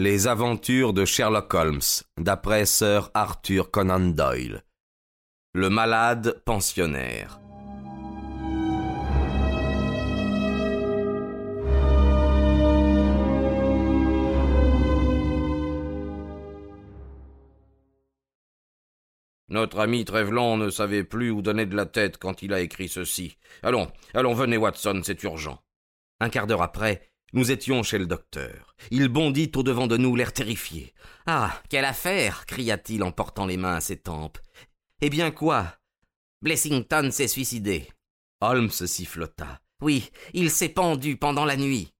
Les aventures de Sherlock Holmes, d'après Sir Arthur Conan Doyle. Le malade pensionnaire. Notre ami Trévelon ne savait plus où donner de la tête quand il a écrit ceci. Allons, allons, venez, Watson, c'est urgent. Un quart d'heure après, nous étions chez le docteur. Il bondit au devant de nous, l'air terrifié. Ah, quelle affaire cria-t-il en portant les mains à ses tempes. Eh bien quoi? Blessington s'est suicidé. Holmes sifflota. Oui, il s'est pendu pendant la nuit.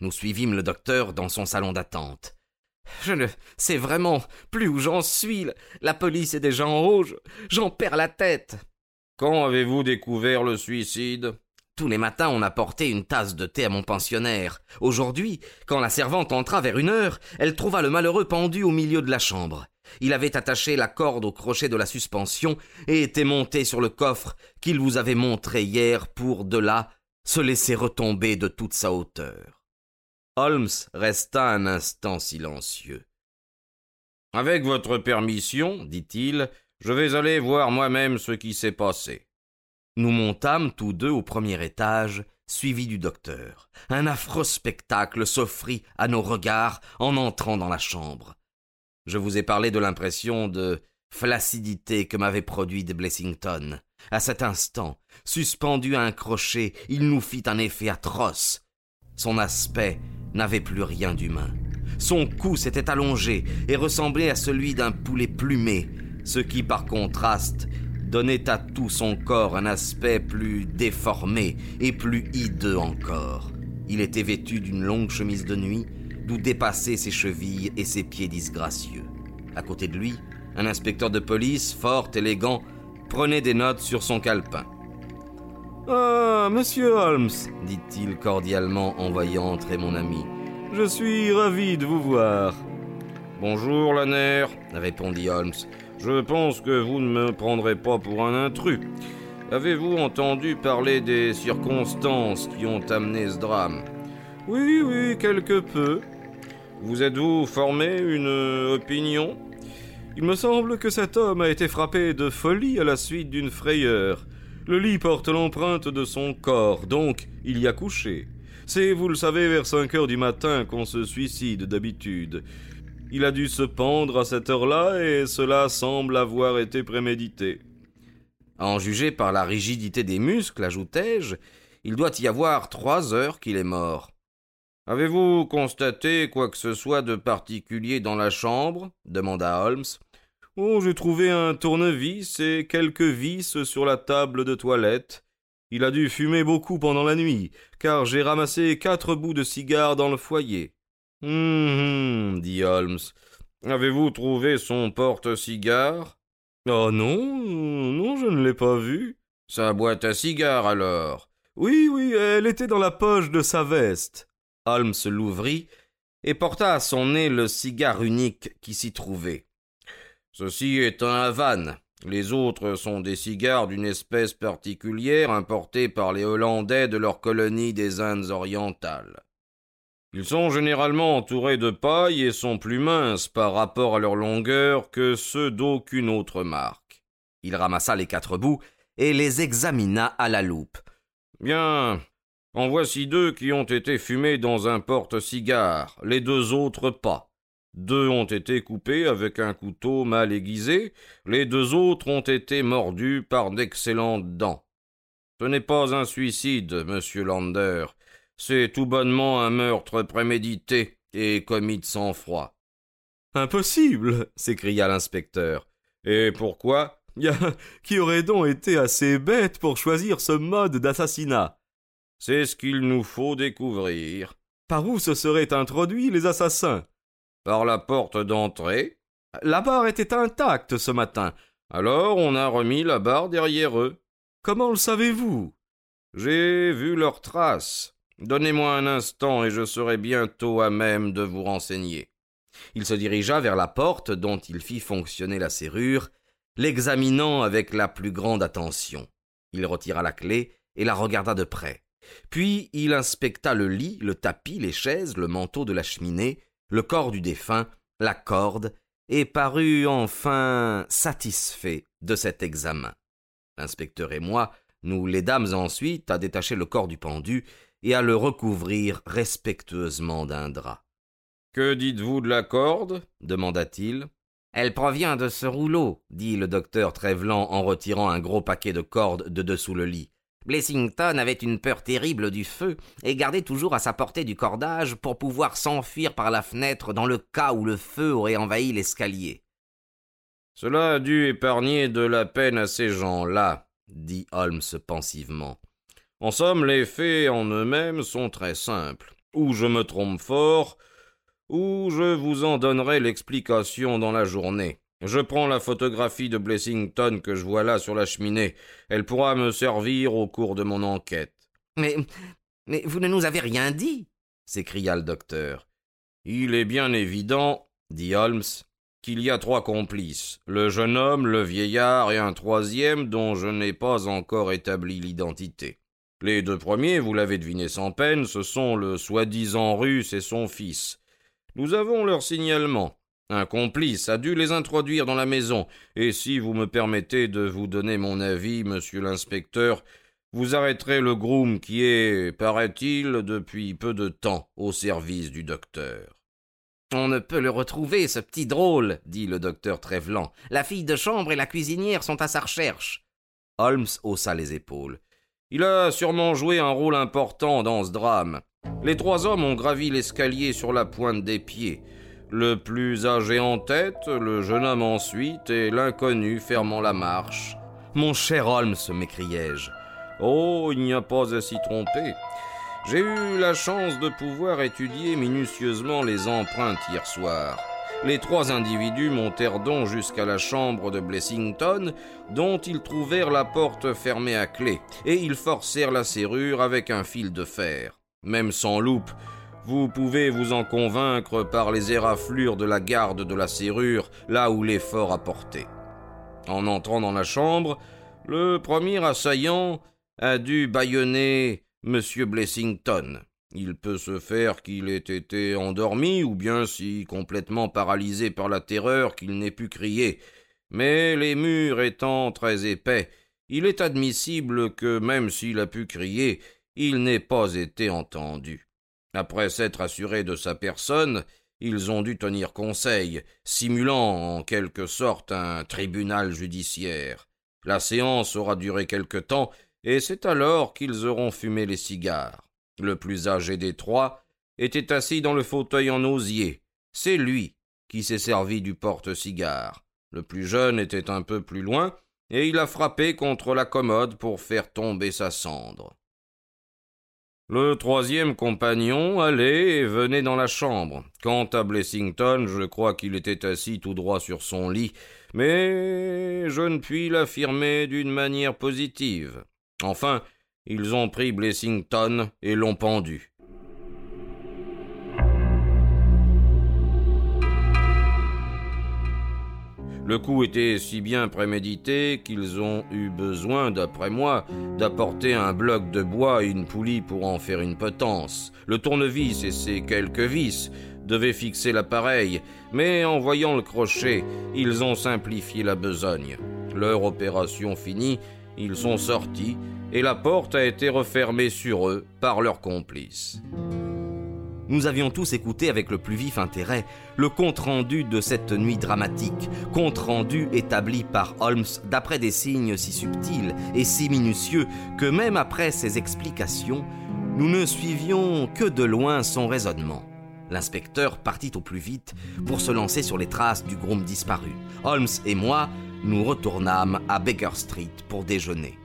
Nous suivîmes le docteur dans son salon d'attente. Je ne sais vraiment plus où j'en suis. La police est déjà en rouge. J'en perds la tête. Quand avez-vous découvert le suicide? Tous les matins, on apportait une tasse de thé à mon pensionnaire. Aujourd'hui, quand la servante entra vers une heure, elle trouva le malheureux pendu au milieu de la chambre. Il avait attaché la corde au crochet de la suspension et était monté sur le coffre qu'il vous avait montré hier pour, de là, se laisser retomber de toute sa hauteur. Holmes resta un instant silencieux. Avec votre permission, dit-il, je vais aller voir moi-même ce qui s'est passé. Nous montâmes tous deux au premier étage, suivis du docteur. Un affreux spectacle s'offrit à nos regards en entrant dans la chambre. Je vous ai parlé de l'impression de flaccidité que m'avait produite Blessington. À cet instant, suspendu à un crochet, il nous fit un effet atroce. Son aspect n'avait plus rien d'humain. Son cou s'était allongé et ressemblait à celui d'un poulet plumé, ce qui, par contraste, donnait à tout son corps un aspect plus déformé et plus hideux encore. Il était vêtu d'une longue chemise de nuit, d'où dépassaient ses chevilles et ses pieds disgracieux. À côté de lui, un inspecteur de police, fort élégant, prenait des notes sur son calepin. Ah, monsieur Holmes, dit-il cordialement en voyant entrer mon ami. Je suis ravi de vous voir. Bonjour, Lanner, répondit Holmes. Je pense que vous ne me prendrez pas pour un intrus. Avez-vous entendu parler des circonstances qui ont amené ce drame Oui, oui, quelque peu. Vous êtes-vous formé une opinion Il me semble que cet homme a été frappé de folie à la suite d'une frayeur. Le lit porte l'empreinte de son corps, donc il y a couché. C'est, vous le savez, vers cinq heures du matin qu'on se suicide d'habitude. Il a dû se pendre à cette heure-là et cela semble avoir été prémédité. en juger par la rigidité des muscles, ajoutai-je, il doit y avoir trois heures qu'il est mort. Avez-vous constaté quoi que ce soit de particulier dans la chambre? demanda Holmes. Oh, j'ai trouvé un tournevis et quelques vis sur la table de toilette. Il a dû fumer beaucoup pendant la nuit, car j'ai ramassé quatre bouts de cigare dans le foyer. Hum, hum, dit Holmes. Avez-vous trouvé son porte-cigare? Oh non, non, je ne l'ai pas vu. Sa boîte à cigares alors? Oui, oui, elle était dans la poche de sa veste. Holmes l'ouvrit et porta à son nez le cigare unique qui s'y trouvait. Ceci est un Havane. Les autres sont des cigares d'une espèce particulière importés par les Hollandais de leur colonie des Indes orientales. Ils sont généralement entourés de paille et sont plus minces par rapport à leur longueur que ceux d'aucune autre marque. Il ramassa les quatre bouts et les examina à la loupe. Bien. En voici deux qui ont été fumés dans un porte-cigare, les deux autres pas. Deux ont été coupés avec un couteau mal aiguisé, les deux autres ont été mordus par d'excellentes dents. Ce n'est pas un suicide, monsieur Lander, c'est tout bonnement un meurtre prémédité et commis de sang-froid. Impossible s'écria l'inspecteur. Et pourquoi? Qui aurait donc été assez bête pour choisir ce mode d'assassinat? C'est ce qu'il nous faut découvrir. Par où se seraient introduits les assassins? Par la porte d'entrée. La barre était intacte ce matin. Alors on a remis la barre derrière eux. Comment le savez-vous? J'ai vu leurs traces. Donnez-moi un instant et je serai bientôt à même de vous renseigner. Il se dirigea vers la porte dont il fit fonctionner la serrure, l'examinant avec la plus grande attention. Il retira la clé et la regarda de près. Puis il inspecta le lit, le tapis, les chaises, le manteau de la cheminée, le corps du défunt, la corde, et parut enfin satisfait de cet examen. L'inspecteur et moi, nous l'aidâmes ensuite à détacher le corps du pendu et à le recouvrir respectueusement d'un drap. Que dites-vous de la corde? demanda-t-il. Elle provient de ce rouleau, dit le docteur Trevelan en retirant un gros paquet de cordes de dessous le lit. Blessington avait une peur terrible du feu et gardait toujours à sa portée du cordage pour pouvoir s'enfuir par la fenêtre dans le cas où le feu aurait envahi l'escalier. Cela a dû épargner de la peine à ces gens-là, dit Holmes pensivement. En somme, les faits en eux-mêmes sont très simples. Ou je me trompe fort, ou je vous en donnerai l'explication dans la journée. Je prends la photographie de Blessington que je vois là sur la cheminée. Elle pourra me servir au cours de mon enquête. Mais. Mais vous ne nous avez rien dit s'écria le docteur. Il est bien évident, dit Holmes, qu'il y a trois complices le jeune homme, le vieillard et un troisième dont je n'ai pas encore établi l'identité. Les deux premiers, vous l'avez deviné sans peine, ce sont le soi-disant russe et son fils. Nous avons leur signalement. Un complice a dû les introduire dans la maison, et si vous me permettez de vous donner mon avis, monsieur l'inspecteur, vous arrêterez le groom qui est, paraît-il, depuis peu de temps au service du docteur. On ne peut le retrouver, ce petit drôle, dit le docteur Trevelan. La fille de chambre et la cuisinière sont à sa recherche. Holmes haussa les épaules. Il a sûrement joué un rôle important dans ce drame. Les trois hommes ont gravi l'escalier sur la pointe des pieds le plus âgé en tête, le jeune homme ensuite, et l'inconnu fermant la marche. Mon cher Holmes, m'écriai-je. Oh, il n'y a pas à s'y tromper. J'ai eu la chance de pouvoir étudier minutieusement les empreintes hier soir. Les trois individus montèrent donc jusqu'à la chambre de Blessington, dont ils trouvèrent la porte fermée à clé, et ils forcèrent la serrure avec un fil de fer. Même sans loupe, vous pouvez vous en convaincre par les éraflures de la garde de la serrure, là où l'effort a porté. En entrant dans la chambre, le premier assaillant a dû bâillonner M. Blessington. Il peut se faire qu'il ait été endormi, ou bien si complètement paralysé par la terreur qu'il n'ait pu crier. Mais les murs étant très épais, il est admissible que même s'il a pu crier, il n'ait pas été entendu. Après s'être assurés de sa personne, ils ont dû tenir conseil, simulant en quelque sorte un tribunal judiciaire. La séance aura duré quelque temps, et c'est alors qu'ils auront fumé les cigares. Le plus âgé des trois était assis dans le fauteuil en osier. C'est lui qui s'est servi du porte-cigare. Le plus jeune était un peu plus loin, et il a frappé contre la commode pour faire tomber sa cendre. Le troisième compagnon allait et venait dans la chambre. Quant à Blessington, je crois qu'il était assis tout droit sur son lit, mais je ne puis l'affirmer d'une manière positive. Enfin, ils ont pris Blessington et l'ont pendu. Le coup était si bien prémédité qu'ils ont eu besoin, d'après moi, d'apporter un bloc de bois et une poulie pour en faire une potence. Le tournevis et ses quelques vis devaient fixer l'appareil, mais en voyant le crochet, ils ont simplifié la besogne. Leur opération finie, ils sont sortis et la porte a été refermée sur eux par leurs complices. Nous avions tous écouté avec le plus vif intérêt le compte-rendu de cette nuit dramatique, compte-rendu établi par Holmes d'après des signes si subtils et si minutieux que même après ses explications, nous ne suivions que de loin son raisonnement. L'inspecteur partit au plus vite pour se lancer sur les traces du groom disparu. Holmes et moi, nous retournâmes à Baker Street pour déjeuner.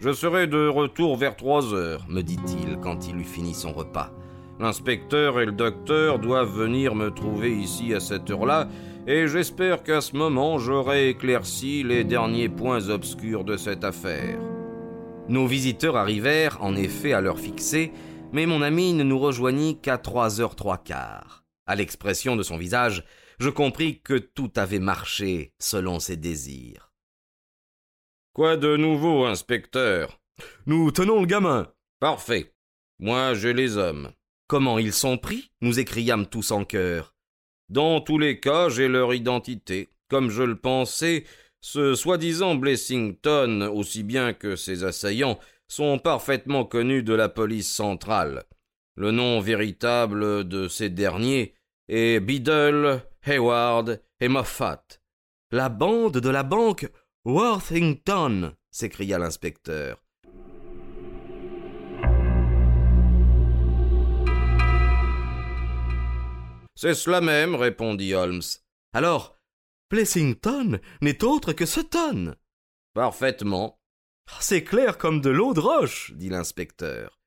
Je serai de retour vers trois heures, me dit-il quand il eut fini son repas. L'inspecteur et le docteur doivent venir me trouver ici à cette heure-là, et j'espère qu'à ce moment j'aurai éclairci les derniers points obscurs de cette affaire. Nos visiteurs arrivèrent en effet à l'heure fixée, mais mon ami ne nous rejoignit qu'à trois heures trois quarts. À l'expression de son visage, je compris que tout avait marché selon ses désirs. Quoi de nouveau, inspecteur? Nous tenons le gamin. Parfait. Moi, j'ai les hommes. Comment ils sont pris? Nous écriâmes tous en chœur. Dans tous les cas, j'ai leur identité. Comme je le pensais, ce soi-disant Blessington, aussi bien que ses assaillants, sont parfaitement connus de la police centrale. Le nom véritable de ces derniers est Biddle, Hayward et Moffat. La bande de la banque Worthington s'écria l'inspecteur. C'est cela même, répondit Holmes. Alors, Plessington n'est autre que Sutton. Parfaitement. C'est clair comme de l'eau de roche, dit l'inspecteur.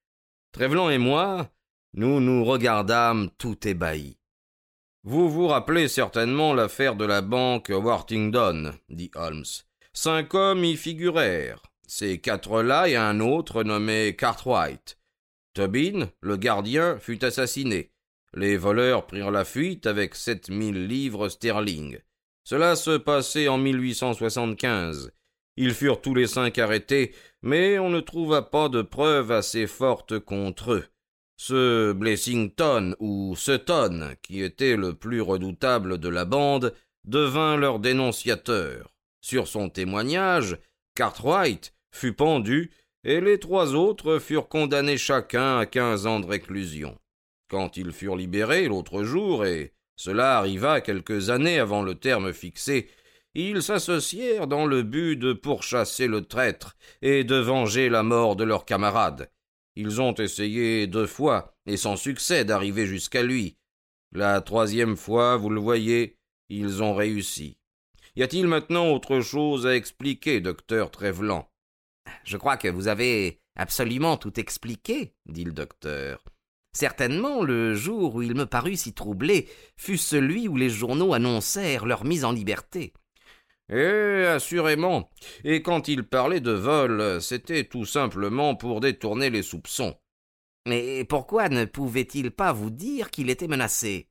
Trévelin et moi, nous nous regardâmes tout ébahis. Vous vous rappelez certainement l'affaire de la banque Worthington, dit Holmes. Cinq hommes y figurèrent. Ces quatre-là et un autre nommé Cartwright. Tobin, le gardien, fut assassiné. Les voleurs prirent la fuite avec sept mille livres sterling. Cela se passait en 1875. Ils furent tous les cinq arrêtés, mais on ne trouva pas de preuves assez fortes contre eux. Ce Blessington ou Sutton, qui était le plus redoutable de la bande, devint leur dénonciateur. Sur son témoignage, Cartwright fut pendu et les trois autres furent condamnés chacun à quinze ans de réclusion. Quand ils furent libérés l'autre jour, et cela arriva quelques années avant le terme fixé, ils s'associèrent dans le but de pourchasser le traître et de venger la mort de leurs camarades. Ils ont essayé deux fois, et sans succès, d'arriver jusqu'à lui. La troisième fois, vous le voyez, ils ont réussi. Y a-t-il maintenant autre chose à expliquer, docteur Trévelan Je crois que vous avez absolument tout expliqué, dit le docteur. Certainement, le jour où il me parut si troublé fut celui où les journaux annoncèrent leur mise en liberté. Eh, assurément. Et quand il parlait de vol, c'était tout simplement pour détourner les soupçons. Mais pourquoi ne pouvait-il pas vous dire qu'il était menacé?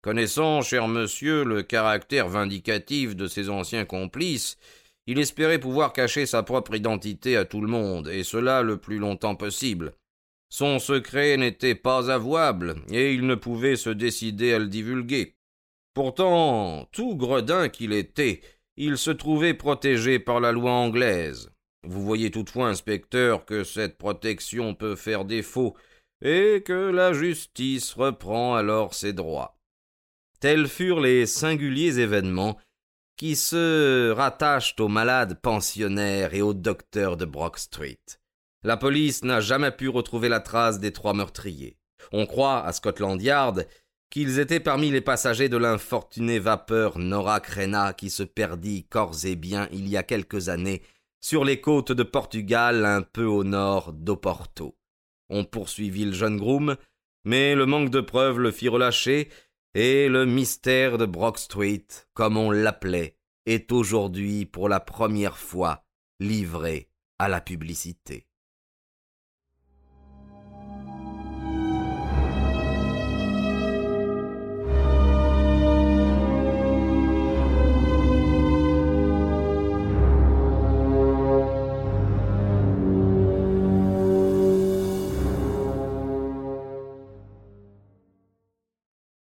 Connaissant, cher monsieur, le caractère vindicatif de ses anciens complices, il espérait pouvoir cacher sa propre identité à tout le monde, et cela le plus longtemps possible. Son secret n'était pas avouable, et il ne pouvait se décider à le divulguer. Pourtant, tout gredin qu'il était, il se trouvait protégé par la loi anglaise. Vous voyez toutefois, inspecteur, que cette protection peut faire défaut, et que la justice reprend alors ses droits. Tels furent les singuliers événements qui se rattachent au malade pensionnaire et au docteur de Brock Street. La police n'a jamais pu retrouver la trace des trois meurtriers. On croit, à Scotland Yard, qu'ils étaient parmi les passagers de l'infortuné vapeur Nora Crena qui se perdit corps et biens il y a quelques années sur les côtes de Portugal un peu au nord d'Oporto. On poursuivit le jeune groom, mais le manque de preuves le fit relâcher et le mystère de Brock Street, comme on l'appelait, est aujourd'hui pour la première fois livré à la publicité.